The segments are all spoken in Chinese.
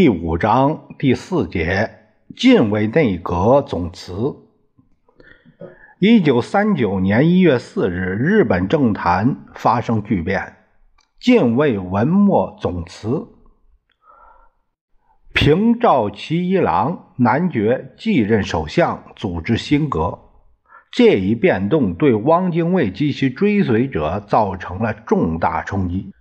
第五章第四节：近卫内阁总辞。一九三九年一月四日，日本政坛发生巨变，近卫文末总辞，平沼其一郎男爵继任首相，组织新阁。这一变动对汪精卫及其追随者造成了重大冲击。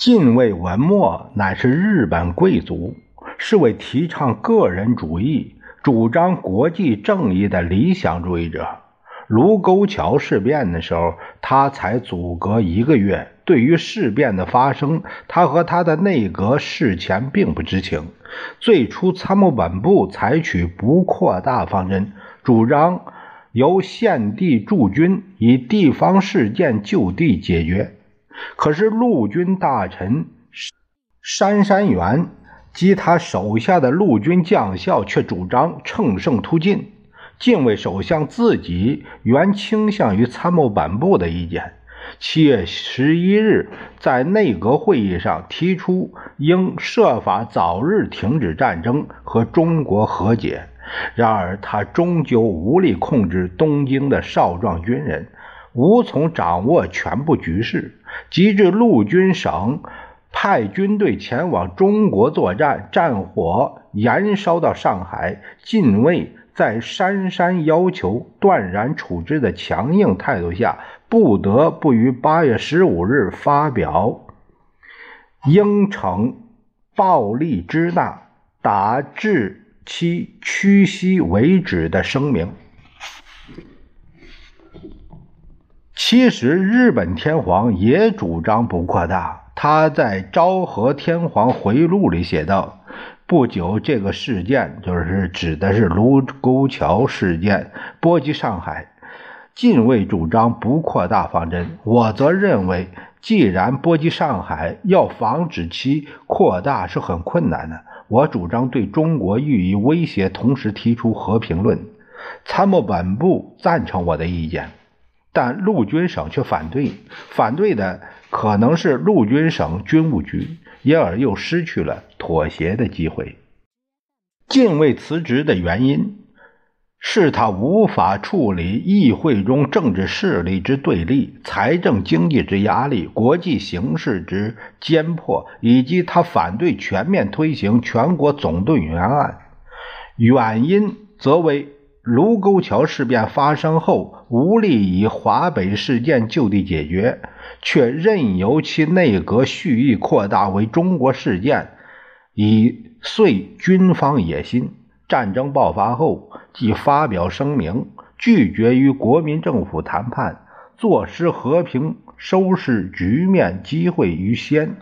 近卫文末乃是日本贵族。是为提倡个人主义、主张国际正义的理想主义者。卢沟桥事变的时候，他才阻隔一个月。对于事变的发生，他和他的内阁事前并不知情。最初，参谋本部采取不扩大方针，主张由现地驻军以地方事件就地解决。可是，陆军大臣杉山元。及他手下的陆军将校却主张乘胜突进。近卫首相自己原倾向于参谋本部的意见。七月十一日，在内阁会议上提出应设法早日停止战争和中国和解。然而，他终究无力控制东京的少壮军人，无从掌握全部局势。及至陆军省。派军队前往中国作战，战火燃烧到上海。近卫在杉山要求断然处置的强硬态度下，不得不于八月十五日发表应承暴力之大，打至其屈膝为止的声明。其实，日本天皇也主张不扩大。他在《昭和天皇回忆录》里写道：“不久，这个事件就是指的是卢沟桥事件，波及上海。近卫主张不扩大方针，我则认为，既然波及上海，要防止其扩大是很困难的。我主张对中国予以威胁，同时提出和平论。参谋本部赞成我的意见。”但陆军省却反对，反对的可能是陆军省军务局，因而又失去了妥协的机会。近卫辞职的原因是他无法处理议会中政治势力之对立、财政经济之压力、国际形势之艰迫，以及他反对全面推行全国总动员案。原因则为。卢沟桥事变发生后，无力以华北事件就地解决，却任由其内阁蓄意扩大为中国事件，以遂军方野心。战争爆发后，即发表声明，拒绝与国民政府谈判，坐失和平收拾局面机会于先，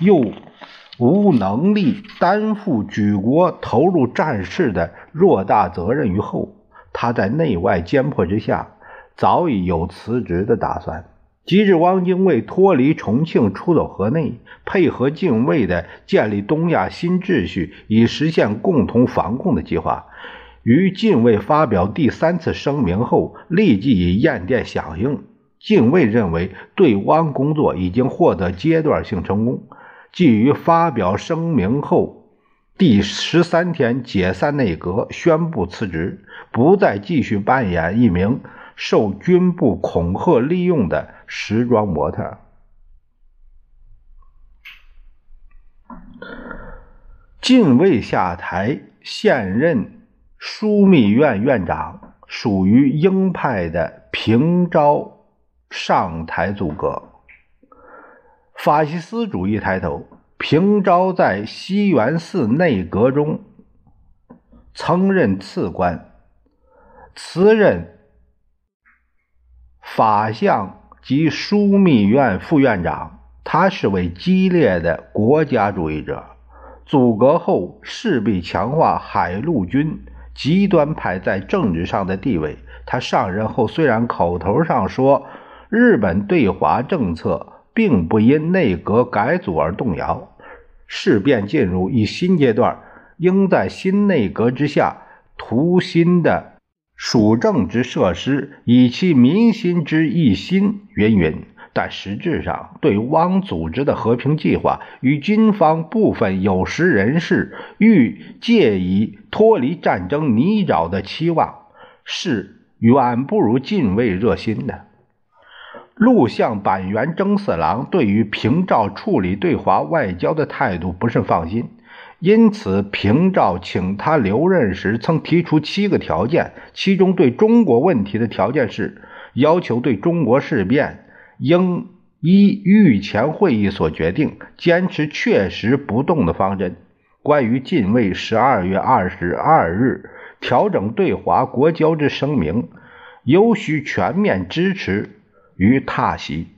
又无能力担负举国投入战事的偌大责任于后。他在内外艰迫之下，早已有辞职的打算。及至汪精卫脱离重庆，出走河内，配合近卫的建立东亚新秩序，以实现共同防共的计划，于禁卫发表第三次声明后，立即以雁电响应。禁卫认为对汪工作已经获得阶段性成功，即于发表声明后。第十三天解散内阁，宣布辞职，不再继续扮演一名受军部恐吓利用的时装模特。近卫下台，现任枢密院院长，属于鹰派的平昭上台组阁，法西斯主义抬头。平昭在西园寺内阁中曾任次官，辞任法相及枢密院副院长。他是位激烈的国家主义者，阻隔后势必强化海陆军极端派在政治上的地位。他上任后虽然口头上说日本对华政策并不因内阁改组而动摇，事变进入一新阶段，应在新内阁之下图新的属政之设施，以其民心之一心，云云。但实质上，对汪组织的和平计划与军方部分有识人士欲借以脱离战争泥沼的期望，是远不如近卫热心的。陆相板垣征四郎对于平沼处理对华外交的态度不甚放心，因此平沼请他留任时，曾提出七个条件，其中对中国问题的条件是要求对中国事变。应依御前会议所决定，坚持确实不动的方针。关于近卫十二月二十二日调整对华国交之声明，尤需全面支持于踏袭。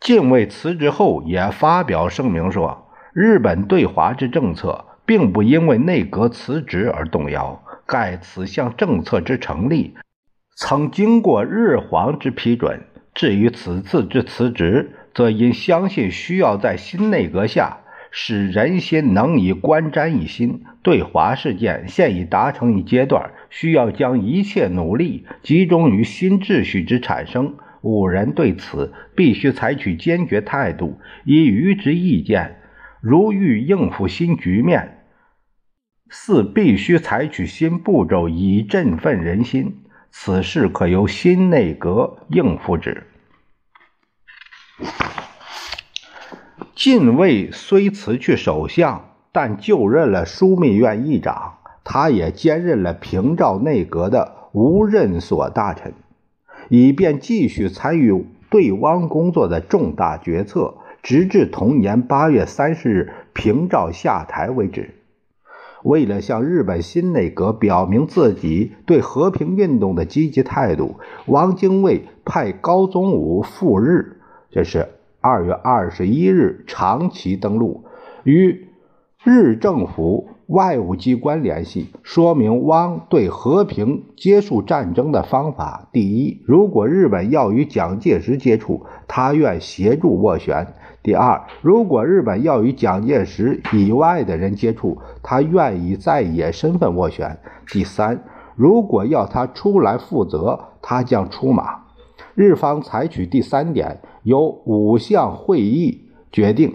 近卫辞职后也发表声明说，日本对华之政策并不因为内阁辞职而动摇。盖此项政策之成立，曾经过日皇之批准。至于此次之辞职，则因相信需要在新内阁下使人心能以观瞻一新。对华事件现已达成一阶段，需要将一切努力集中于新秩序之产生。五人对此必须采取坚决态度，以予之意见。如欲应付新局面，四必须采取新步骤，以振奋人心。此事可由新内阁应付之。近卫虽辞去首相，但就任了枢密院议长。他也兼任了平沼内阁的无任所大臣，以便继续参与对汪工作的重大决策，直至同年八月三十日平沼下台为止。为了向日本新内阁表明自己对和平运动的积极态度，汪精卫派高宗武赴日，这是二月二十一日长崎登陆，与日政府外务机关联系，说明汪对和平结束战争的方法：第一，如果日本要与蒋介石接触，他愿协助斡旋。第二，如果日本要与蒋介石以外的人接触，他愿以在野身份斡旋。第三，如果要他出来负责，他将出马。日方采取第三点，由五项会议决定，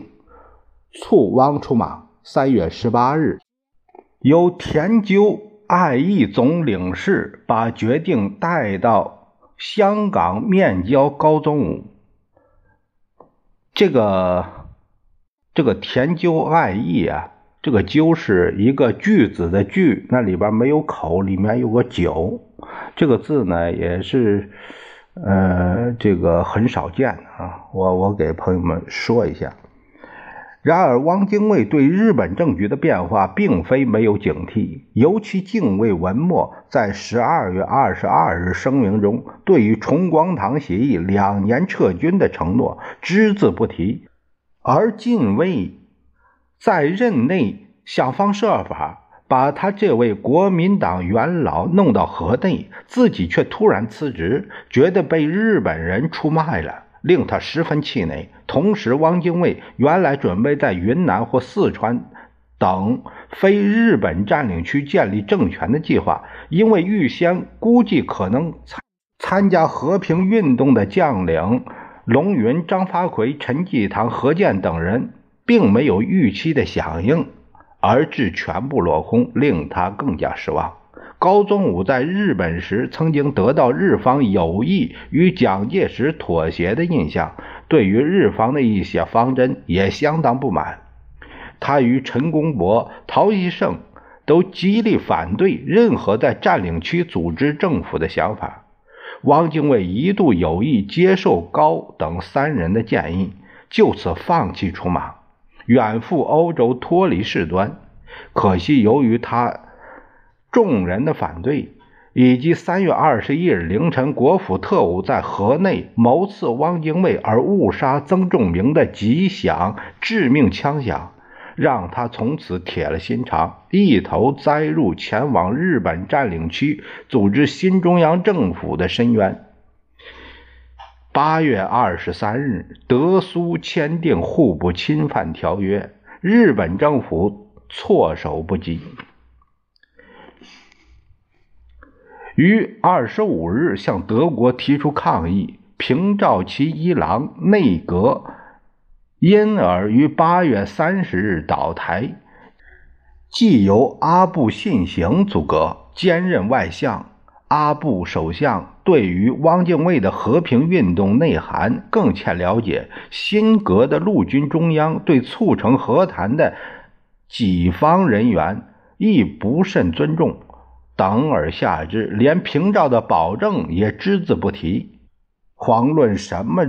促汪出马。三月十八日，由田鸠爱义总领事把决定带到香港面交高宗武。这个这个田鸠爱义啊，这个鸠是一个句子的句，那里边没有口，里面有个九，这个字呢也是呃这个很少见啊，我我给朋友们说一下。然而，汪精卫对日本政局的变化并非没有警惕，尤其敬畏文末在十二月二十二日声明中对于重光堂协议两年撤军的承诺只字不提，而近卫在任内想方设法把他这位国民党元老弄到河内，自己却突然辞职，觉得被日本人出卖了。令他十分气馁。同时，汪精卫原来准备在云南或四川等非日本占领区建立政权的计划，因为预先估计可能参参加和平运动的将领龙云、张发奎、陈济棠、何健等人，并没有预期的响应，而致全部落空，令他更加失望。高宗武在日本时曾经得到日方有意与蒋介石妥协的印象，对于日方的一些方针也相当不满。他与陈公博、陶希圣都极力反对任何在占领区组织政府的想法。汪精卫一度有意接受高等三人的建议，就此放弃出马，远赴欧洲脱离事端。可惜由于他。众人的反对，以及三月二十一日凌晨国府特务在河内谋刺汪精卫而误杀曾仲明的极响致命枪响，让他从此铁了心肠，一头栽入前往日本占领区组织新中央政府的深渊。八月二十三日，德苏签订互不侵犯条约，日本政府措手不及。于二十五日向德国提出抗议，平沼其一郎内阁因而于八月三十日倒台，即由阿部信行组阁兼任外相。阿部首相对于汪精卫的和平运动内涵更欠了解，新阁的陆军中央对促成和谈的己方人员亦不甚尊重。等而下之，连平赵的保证也只字不提，遑论什么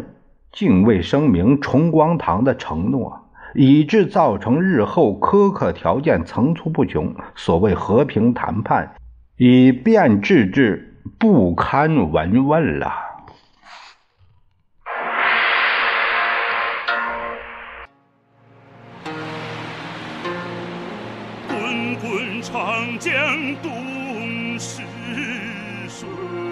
敬畏声明、崇光堂的承诺，以致造成日后苛刻条件层出不穷。所谓和平谈判，已变质至不堪闻问了。滚滚长江东。是谁，